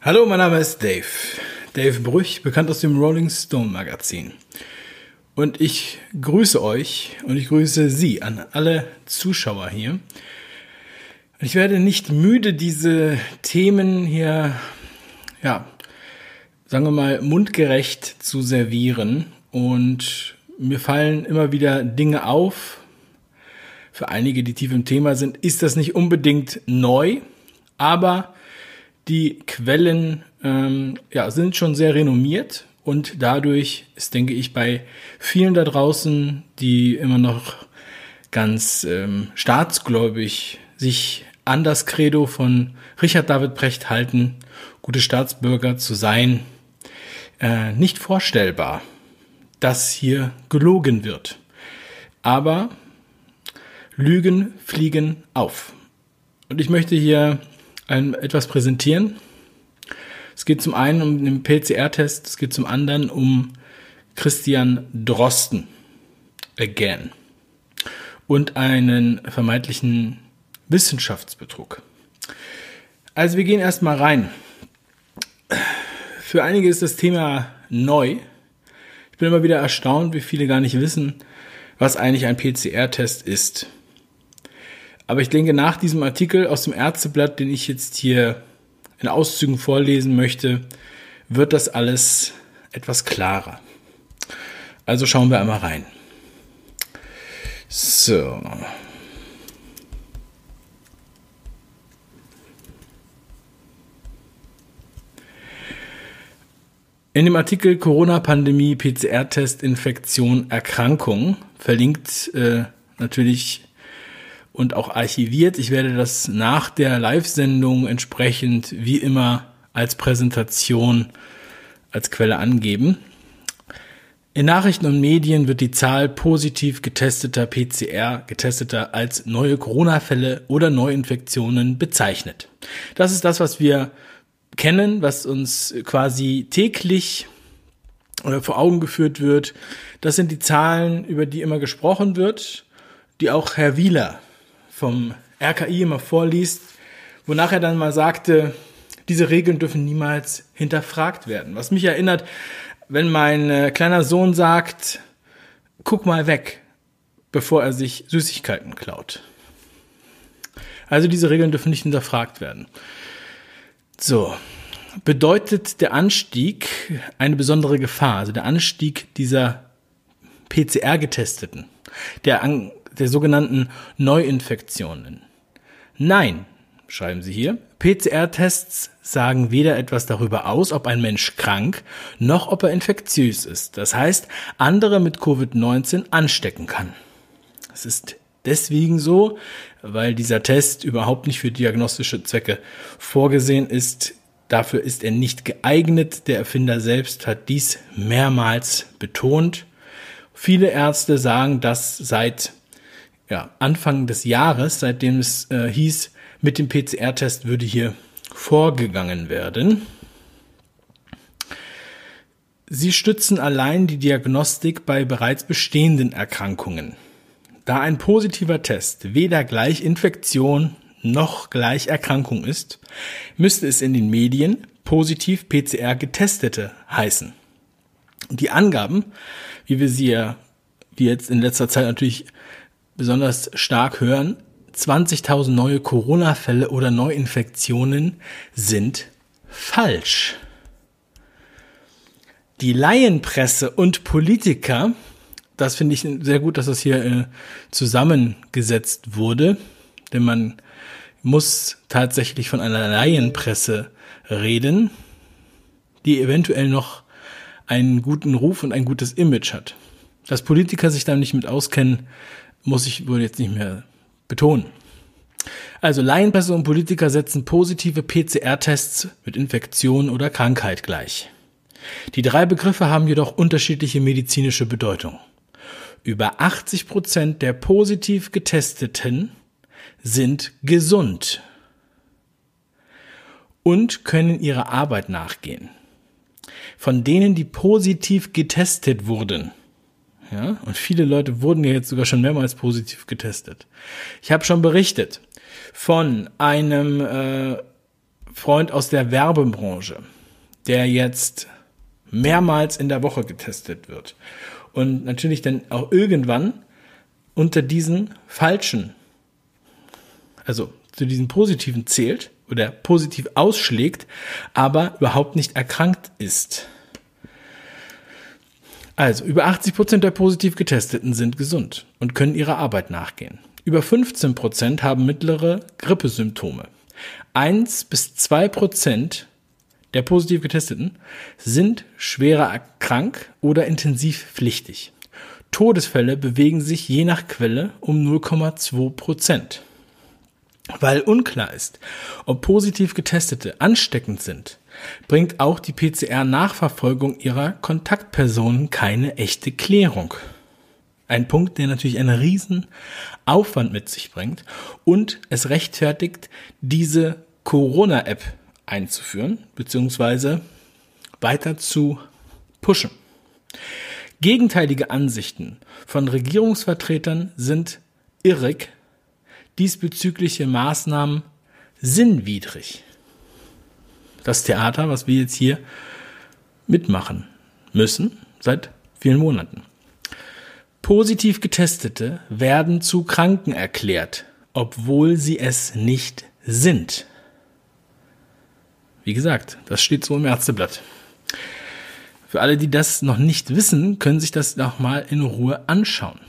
Hallo, mein Name ist Dave. Dave Brüch, bekannt aus dem Rolling Stone Magazin. Und ich grüße euch und ich grüße Sie an alle Zuschauer hier. Ich werde nicht müde, diese Themen hier, ja, sagen wir mal, mundgerecht zu servieren. Und mir fallen immer wieder Dinge auf. Für einige, die tief im Thema sind, ist das nicht unbedingt neu, aber die Quellen ähm, ja, sind schon sehr renommiert und dadurch ist, denke ich, bei vielen da draußen, die immer noch ganz ähm, staatsgläubig sich an das Credo von Richard David Brecht halten, gute Staatsbürger zu sein, äh, nicht vorstellbar, dass hier gelogen wird. Aber Lügen fliegen auf. Und ich möchte hier ein, etwas präsentieren. Es geht zum einen um den PCR-Test, es geht zum anderen um Christian Drosten again und einen vermeintlichen Wissenschaftsbetrug. Also wir gehen erstmal rein. Für einige ist das Thema neu. Ich bin immer wieder erstaunt, wie viele gar nicht wissen, was eigentlich ein PCR-Test ist. Aber ich denke, nach diesem Artikel aus dem Ärzteblatt, den ich jetzt hier in Auszügen vorlesen möchte, wird das alles etwas klarer. Also schauen wir einmal rein. So. In dem Artikel Corona-Pandemie, PCR-Test, Infektion, Erkrankung verlinkt äh, natürlich und auch archiviert. Ich werde das nach der Live-Sendung entsprechend wie immer als Präsentation als Quelle angeben. In Nachrichten und Medien wird die Zahl positiv getesteter PCR getesteter als neue Corona-Fälle oder Neuinfektionen bezeichnet. Das ist das, was wir kennen, was uns quasi täglich oder vor Augen geführt wird. Das sind die Zahlen, über die immer gesprochen wird, die auch Herr Wieler vom RKI immer vorliest, wonach er dann mal sagte, diese Regeln dürfen niemals hinterfragt werden. Was mich erinnert, wenn mein äh, kleiner Sohn sagt, guck mal weg, bevor er sich Süßigkeiten klaut. Also diese Regeln dürfen nicht hinterfragt werden. So, bedeutet der Anstieg eine besondere Gefahr, also der Anstieg dieser PCR-Getesteten, der der sogenannten Neuinfektionen. Nein, schreiben Sie hier, PCR-Tests sagen weder etwas darüber aus, ob ein Mensch krank, noch ob er infektiös ist. Das heißt, andere mit Covid-19 anstecken kann. Es ist deswegen so, weil dieser Test überhaupt nicht für diagnostische Zwecke vorgesehen ist. Dafür ist er nicht geeignet. Der Erfinder selbst hat dies mehrmals betont. Viele Ärzte sagen das seit ja, Anfang des Jahres, seitdem es äh, hieß, mit dem PCR-Test würde hier vorgegangen werden. Sie stützen allein die Diagnostik bei bereits bestehenden Erkrankungen. Da ein positiver Test weder gleich Infektion noch gleich Erkrankung ist, müsste es in den Medien positiv PCR getestete heißen. Die Angaben, wie wir sie ja, wie jetzt in letzter Zeit natürlich besonders stark hören, 20.000 neue Corona-Fälle oder Neuinfektionen sind falsch. Die Laienpresse und Politiker, das finde ich sehr gut, dass das hier äh, zusammengesetzt wurde, denn man muss tatsächlich von einer Laienpresse reden, die eventuell noch einen guten Ruf und ein gutes Image hat. Dass Politiker sich da nicht mit auskennen, muss ich wohl jetzt nicht mehr betonen. Also Laienpresse und Politiker setzen positive PCR-Tests mit Infektion oder Krankheit gleich. Die drei Begriffe haben jedoch unterschiedliche medizinische Bedeutung. Über 80 Prozent der positiv getesteten sind gesund und können ihrer Arbeit nachgehen. von denen, die positiv getestet wurden, ja, und viele Leute wurden ja jetzt sogar schon mehrmals positiv getestet. Ich habe schon berichtet von einem äh, Freund aus der Werbebranche, der jetzt mehrmals in der Woche getestet wird und natürlich dann auch irgendwann unter diesen falschen, also zu diesen positiven zählt oder positiv ausschlägt, aber überhaupt nicht erkrankt ist. Also, über 80 Prozent der positiv Getesteten sind gesund und können ihrer Arbeit nachgehen. Über 15 Prozent haben mittlere Grippesymptome. 1 bis 2 Prozent der positiv Getesteten sind schwerer krank oder intensiv pflichtig. Todesfälle bewegen sich je nach Quelle um 0,2 Prozent. Weil unklar ist, ob positiv Getestete ansteckend sind, bringt auch die PCR-Nachverfolgung ihrer Kontaktpersonen keine echte Klärung. Ein Punkt, der natürlich einen riesen Aufwand mit sich bringt und es rechtfertigt, diese Corona-App einzuführen, beziehungsweise weiter zu pushen. Gegenteilige Ansichten von Regierungsvertretern sind irrig, diesbezügliche Maßnahmen sinnwidrig. Das Theater, was wir jetzt hier mitmachen müssen, seit vielen Monaten. Positiv Getestete werden zu Kranken erklärt, obwohl sie es nicht sind. Wie gesagt, das steht so im Ärzteblatt. Für alle, die das noch nicht wissen, können sich das nochmal in Ruhe anschauen.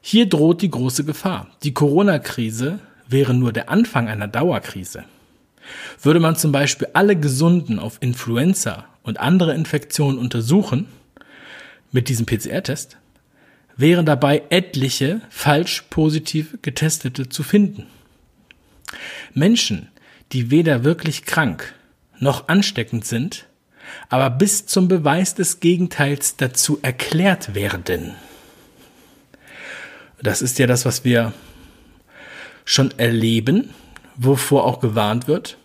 Hier droht die große Gefahr. Die Corona-Krise wäre nur der Anfang einer Dauerkrise. Würde man zum Beispiel alle Gesunden auf Influenza und andere Infektionen untersuchen, mit diesem PCR-Test, wären dabei etliche falsch positiv getestete zu finden. Menschen, die weder wirklich krank noch ansteckend sind, aber bis zum Beweis des Gegenteils dazu erklärt werden. Das ist ja das, was wir schon erleben, wovor auch gewarnt wird,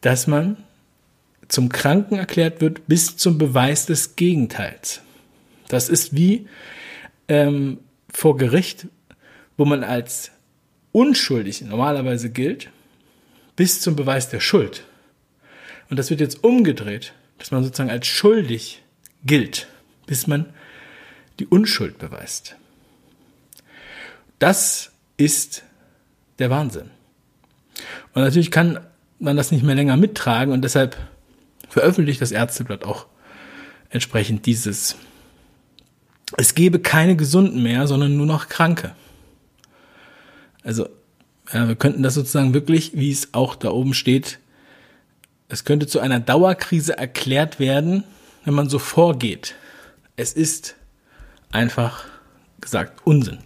dass man zum Kranken erklärt wird bis zum Beweis des Gegenteils. Das ist wie ähm, vor Gericht, wo man als unschuldig normalerweise gilt, bis zum Beweis der Schuld. Und das wird jetzt umgedreht, dass man sozusagen als schuldig gilt, bis man die Unschuld beweist. Das ist der Wahnsinn. Und natürlich kann man das nicht mehr länger mittragen und deshalb veröffentlicht das Ärzteblatt auch entsprechend dieses. Es gebe keine Gesunden mehr, sondern nur noch Kranke. Also ja, wir könnten das sozusagen wirklich, wie es auch da oben steht, es könnte zu einer Dauerkrise erklärt werden, wenn man so vorgeht. Es ist einfach gesagt Unsinn.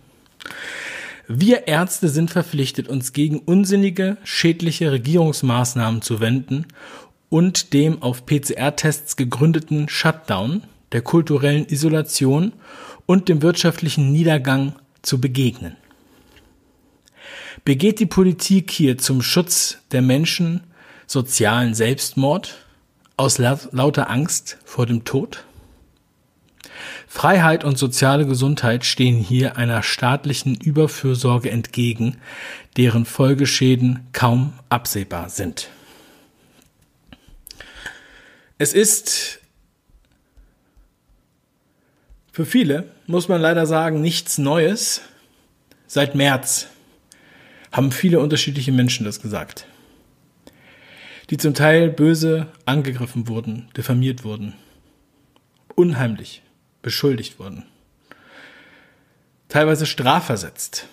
Wir Ärzte sind verpflichtet, uns gegen unsinnige, schädliche Regierungsmaßnahmen zu wenden und dem auf PCR-Tests gegründeten Shutdown, der kulturellen Isolation und dem wirtschaftlichen Niedergang zu begegnen. Begeht die Politik hier zum Schutz der Menschen sozialen Selbstmord aus lauter Angst vor dem Tod? Freiheit und soziale Gesundheit stehen hier einer staatlichen Überfürsorge entgegen, deren Folgeschäden kaum absehbar sind. Es ist für viele, muss man leider sagen, nichts Neues seit März haben viele unterschiedliche Menschen das gesagt, die zum Teil böse angegriffen wurden, diffamiert wurden, unheimlich beschuldigt wurden, teilweise strafversetzt,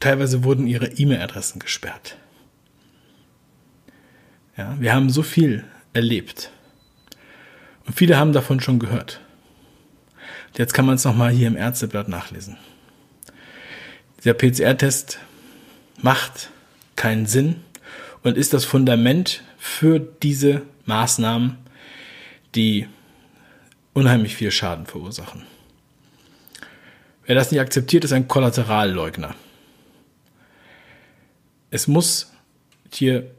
teilweise wurden ihre E-Mail-Adressen gesperrt. Ja, wir haben so viel erlebt. Und viele haben davon schon gehört. jetzt kann man es nochmal hier im Ärzteblatt nachlesen. Der PCR-Test macht keinen Sinn und ist das Fundament für diese Maßnahmen, die unheimlich viel Schaden verursachen. Wer das nicht akzeptiert, ist ein Kollateralleugner. Es muss hier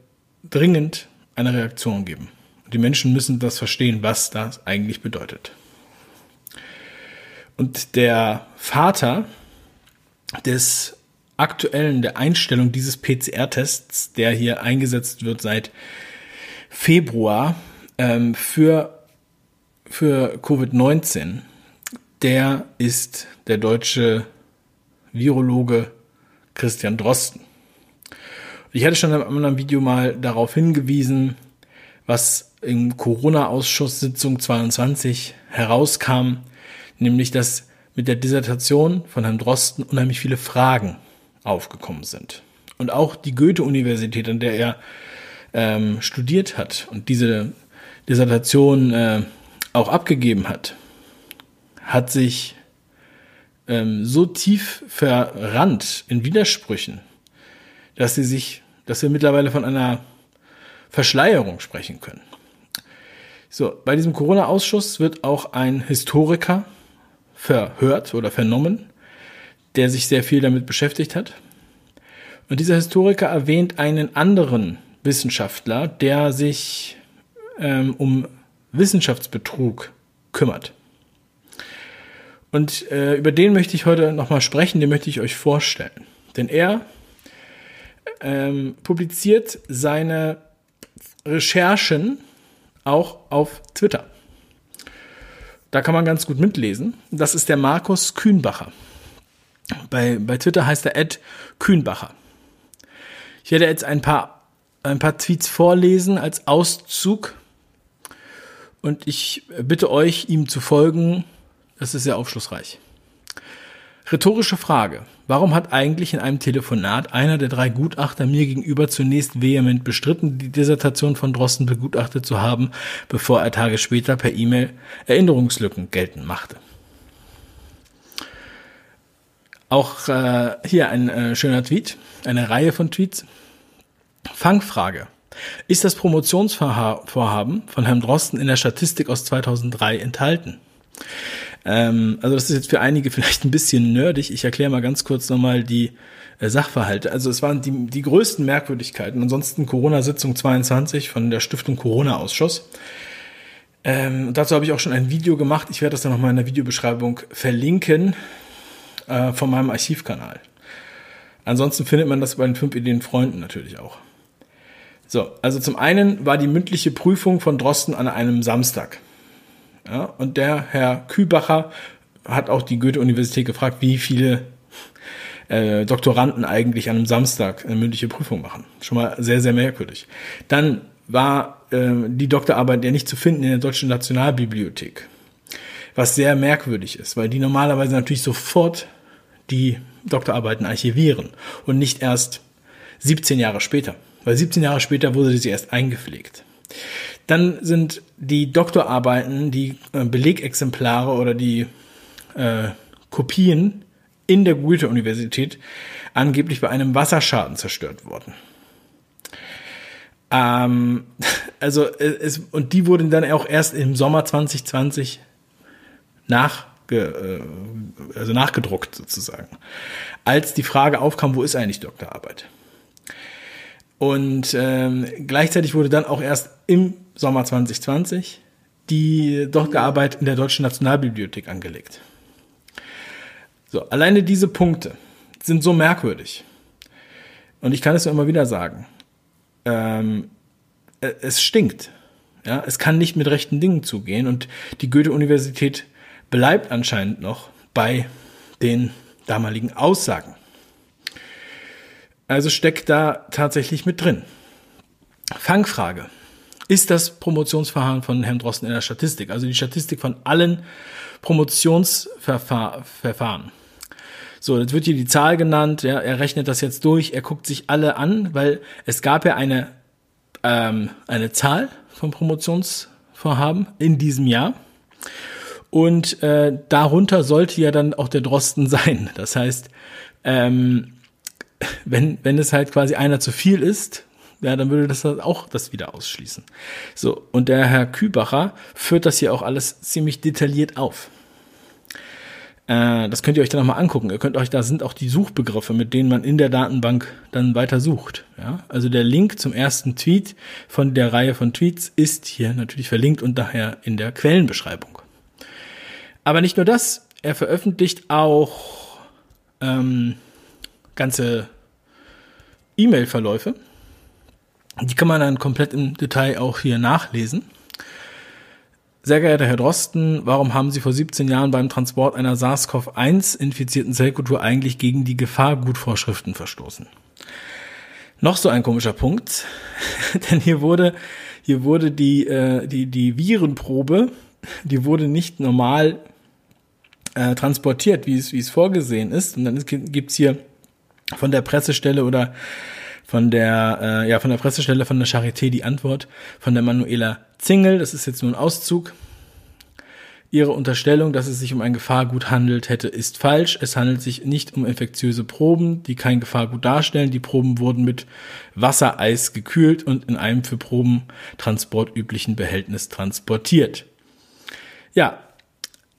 dringend eine Reaktion geben. Die Menschen müssen das verstehen, was das eigentlich bedeutet. Und der Vater des aktuellen, der Einstellung dieses PCR-Tests, der hier eingesetzt wird seit Februar ähm, für, für Covid-19, der ist der deutsche Virologe Christian Drosten. Ich hatte schon in einem anderen Video mal darauf hingewiesen, was im Corona-Ausschusssitzung 22 herauskam, nämlich dass mit der Dissertation von Herrn Drosten unheimlich viele Fragen aufgekommen sind. Und auch die Goethe-Universität, an der er ähm, studiert hat und diese Dissertation äh, auch abgegeben hat, hat sich ähm, so tief verrannt in Widersprüchen, dass sie sich, dass wir mittlerweile von einer Verschleierung sprechen können. So, bei diesem Corona-Ausschuss wird auch ein Historiker verhört oder vernommen, der sich sehr viel damit beschäftigt hat. Und dieser Historiker erwähnt einen anderen Wissenschaftler, der sich ähm, um Wissenschaftsbetrug kümmert. Und äh, über den möchte ich heute nochmal sprechen, den möchte ich euch vorstellen. Denn er ähm, publiziert seine Recherchen auch auf Twitter. Da kann man ganz gut mitlesen. Das ist der Markus Kühnbacher. Bei, bei Twitter heißt er Ed Kühnbacher. Ich werde jetzt ein paar, ein paar Tweets vorlesen als Auszug. Und ich bitte euch, ihm zu folgen, das ist sehr aufschlussreich. Rhetorische Frage. Warum hat eigentlich in einem Telefonat einer der drei Gutachter mir gegenüber zunächst vehement bestritten, die Dissertation von Drosten begutachtet zu haben, bevor er Tage später per E-Mail Erinnerungslücken geltend machte? Auch äh, hier ein äh, schöner Tweet, eine Reihe von Tweets. Fangfrage. Ist das Promotionsvorhaben von Herrn Drosten in der Statistik aus 2003 enthalten? Ähm, also das ist jetzt für einige vielleicht ein bisschen nerdig. Ich erkläre mal ganz kurz nochmal die äh, Sachverhalte. Also es waren die, die größten Merkwürdigkeiten. Ansonsten Corona-Sitzung 22 von der Stiftung Corona-Ausschuss. Ähm, dazu habe ich auch schon ein Video gemacht. Ich werde das dann nochmal in der Videobeschreibung verlinken äh, von meinem Archivkanal. Ansonsten findet man das bei den fünf Ideen Freunden natürlich auch. So, also zum einen war die mündliche Prüfung von Drosten an einem Samstag. Ja, und der Herr Kübacher hat auch die Goethe-Universität gefragt, wie viele äh, Doktoranden eigentlich an einem Samstag eine mündliche Prüfung machen. Schon mal sehr, sehr merkwürdig. Dann war äh, die Doktorarbeit ja nicht zu finden in der Deutschen Nationalbibliothek. Was sehr merkwürdig ist, weil die normalerweise natürlich sofort die Doktorarbeiten archivieren und nicht erst 17 Jahre später. Weil 17 Jahre später wurde sie erst eingepflegt. Dann sind die Doktorarbeiten, die äh, Belegexemplare oder die äh, Kopien in der Goethe-Universität angeblich bei einem Wasserschaden zerstört worden. Ähm, also es, und die wurden dann auch erst im Sommer 2020 nach, äh, also nachgedruckt sozusagen, als die Frage aufkam, wo ist eigentlich Doktorarbeit? Und ähm, gleichzeitig wurde dann auch erst im Sommer 2020 die Doktorarbeit in der Deutschen Nationalbibliothek angelegt. So, alleine diese Punkte sind so merkwürdig. Und ich kann es nur immer wieder sagen. Ähm, äh, es stinkt. Ja, es kann nicht mit rechten Dingen zugehen und die Goethe-Universität bleibt anscheinend noch bei den damaligen Aussagen. Also steckt da tatsächlich mit drin. Fangfrage. Ist das Promotionsverfahren von Herrn Drosten in der Statistik, also die Statistik von allen Promotionsverfahren? So, jetzt wird hier die Zahl genannt, ja, er rechnet das jetzt durch, er guckt sich alle an, weil es gab ja eine, ähm, eine Zahl von Promotionsvorhaben in diesem Jahr. Und äh, darunter sollte ja dann auch der Drosten sein. Das heißt, ähm, wenn, wenn es halt quasi einer zu viel ist, ja, dann würde das auch das wieder ausschließen. So, und der Herr Kübacher führt das hier auch alles ziemlich detailliert auf. Äh, das könnt ihr euch dann nochmal angucken. Ihr könnt euch, da sind auch die Suchbegriffe, mit denen man in der Datenbank dann weiter sucht. Ja? Also der Link zum ersten Tweet von der Reihe von Tweets ist hier natürlich verlinkt und daher in der Quellenbeschreibung. Aber nicht nur das, er veröffentlicht auch ähm, ganze E-Mail-Verläufe. Die kann man dann komplett im Detail auch hier nachlesen. Sehr geehrter Herr Drosten, warum haben Sie vor 17 Jahren beim Transport einer SARS-CoV-1-infizierten Zellkultur eigentlich gegen die Gefahrgutvorschriften verstoßen? Noch so ein komischer Punkt, denn hier wurde, hier wurde die, äh, die, die Virenprobe, die wurde nicht normal äh, transportiert, wie es, wie es vorgesehen ist. Und dann gibt's hier von der Pressestelle oder von der, äh, ja, von der Pressestelle von der Charité die Antwort von der Manuela Zingel, das ist jetzt nur ein Auszug. Ihre Unterstellung, dass es sich um ein Gefahrgut handelt hätte, ist falsch. Es handelt sich nicht um infektiöse Proben, die kein Gefahrgut darstellen. Die Proben wurden mit Wassereis gekühlt und in einem für Probentransport üblichen Behältnis transportiert. Ja,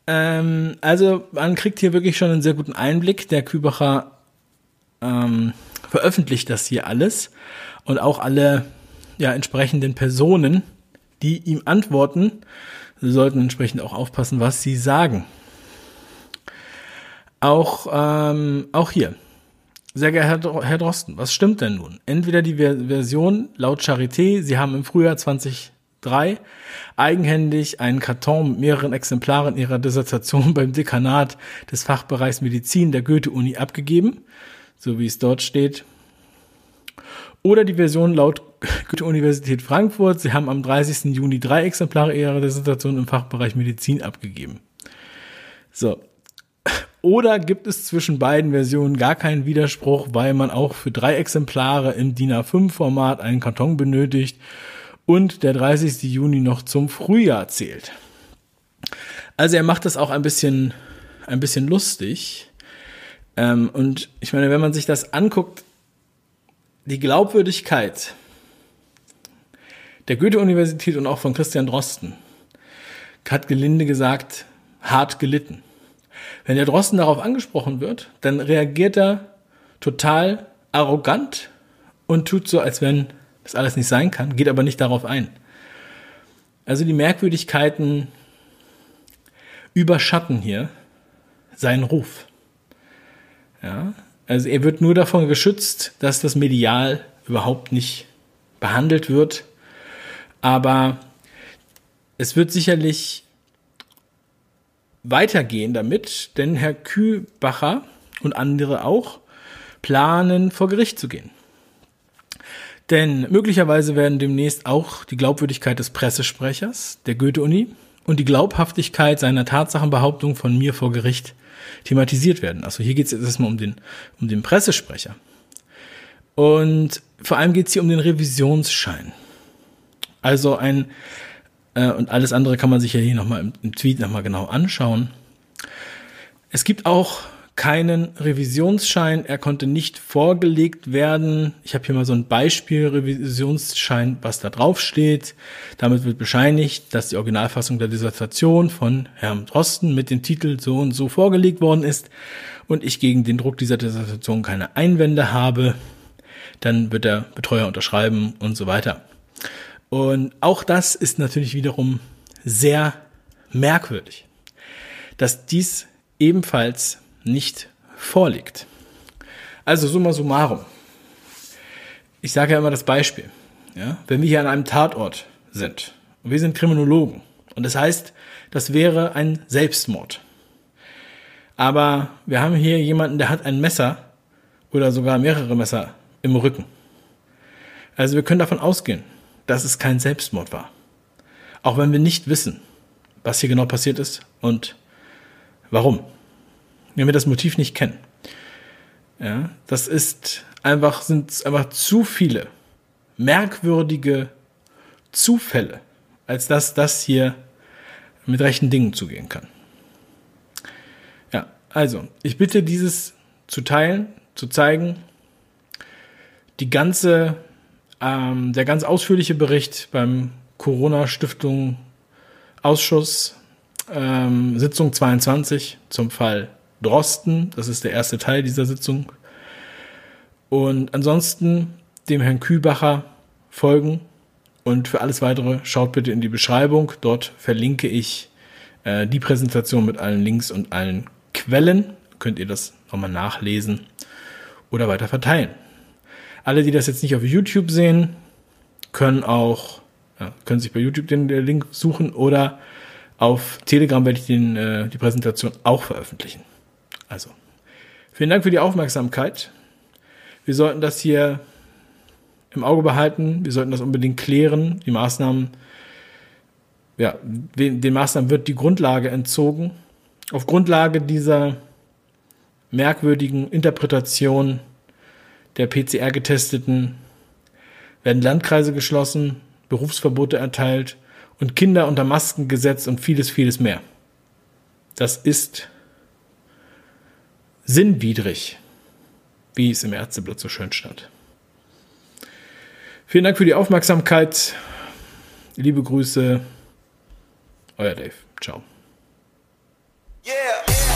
ähm, also man kriegt hier wirklich schon einen sehr guten Einblick. Der Kübacher ähm, veröffentlicht das hier alles und auch alle ja, entsprechenden Personen, die ihm antworten, sollten entsprechend auch aufpassen, was sie sagen. Auch, ähm, auch hier. Sehr geehrter Herr Drosten, was stimmt denn nun? Entweder die Version laut Charité, Sie haben im Frühjahr 2003 eigenhändig einen Karton mit mehreren Exemplaren Ihrer Dissertation beim Dekanat des Fachbereichs Medizin der Goethe-Uni abgegeben, so wie es dort steht, oder die Version laut Goethe-Universität Frankfurt. Sie haben am 30. Juni drei Exemplare ihrer Dissertation im Fachbereich Medizin abgegeben. So. Oder gibt es zwischen beiden Versionen gar keinen Widerspruch, weil man auch für drei Exemplare im DIN A5-Format einen Karton benötigt und der 30. Juni noch zum Frühjahr zählt? Also er macht das auch ein bisschen, ein bisschen lustig. Ähm, und ich meine, wenn man sich das anguckt, die Glaubwürdigkeit der Goethe-Universität und auch von Christian Drosten hat gelinde gesagt hart gelitten. Wenn der Drosten darauf angesprochen wird, dann reagiert er total arrogant und tut so, als wenn das alles nicht sein kann, geht aber nicht darauf ein. Also die Merkwürdigkeiten überschatten hier seinen Ruf. Ja, also er wird nur davon geschützt, dass das medial überhaupt nicht behandelt wird. Aber es wird sicherlich weitergehen damit, denn Herr Kübacher und andere auch planen, vor Gericht zu gehen. Denn möglicherweise werden demnächst auch die Glaubwürdigkeit des Pressesprechers der Goethe-Uni und die Glaubhaftigkeit seiner Tatsachenbehauptung von mir vor Gericht thematisiert werden. Also hier geht es jetzt erstmal um den, um den Pressesprecher. Und vor allem geht es hier um den Revisionsschein. Also ein, äh, und alles andere kann man sich ja hier nochmal im, im Tweet nochmal genau anschauen. Es gibt auch keinen Revisionsschein. Er konnte nicht vorgelegt werden. Ich habe hier mal so ein Beispiel Revisionsschein, was da drauf steht. Damit wird bescheinigt, dass die Originalfassung der Dissertation von Herrn Drosten mit dem Titel so und so vorgelegt worden ist und ich gegen den Druck dieser Dissertation keine Einwände habe. Dann wird der Betreuer unterschreiben und so weiter. Und auch das ist natürlich wiederum sehr merkwürdig, dass dies ebenfalls nicht vorliegt. Also summa summarum. Ich sage ja immer das Beispiel. Ja? Wenn wir hier an einem Tatort sind und wir sind Kriminologen und das heißt, das wäre ein Selbstmord. Aber wir haben hier jemanden, der hat ein Messer oder sogar mehrere Messer im Rücken. Also wir können davon ausgehen, dass es kein Selbstmord war. Auch wenn wir nicht wissen, was hier genau passiert ist und warum wenn wir das Motiv nicht kennen. Ja, das ist einfach, sind einfach zu viele merkwürdige Zufälle, als dass das hier mit rechten Dingen zugehen kann. Ja, also, ich bitte dieses zu teilen, zu zeigen. Die ganze, ähm, der ganz ausführliche Bericht beim Corona-Stiftung Ausschuss, ähm, Sitzung 22 zum Fall Drosten. Das ist der erste Teil dieser Sitzung. Und ansonsten dem Herrn Kühlbacher folgen. Und für alles weitere schaut bitte in die Beschreibung. Dort verlinke ich äh, die Präsentation mit allen Links und allen Quellen. Könnt ihr das nochmal nachlesen oder weiter verteilen. Alle, die das jetzt nicht auf YouTube sehen, können auch, ja, können sich bei YouTube den, den Link suchen oder auf Telegram werde ich den, äh, die Präsentation auch veröffentlichen. Also, vielen Dank für die Aufmerksamkeit. Wir sollten das hier im Auge behalten. Wir sollten das unbedingt klären. Die Maßnahmen, ja, den Maßnahmen wird die Grundlage entzogen. Auf Grundlage dieser merkwürdigen Interpretation der PCR-Getesteten werden Landkreise geschlossen, Berufsverbote erteilt und Kinder unter Masken gesetzt und vieles, vieles mehr. Das ist sinnwidrig, wie es im Ärzteblatt so schön stand. Vielen Dank für die Aufmerksamkeit. Liebe Grüße. Euer Dave. Ciao. Yeah.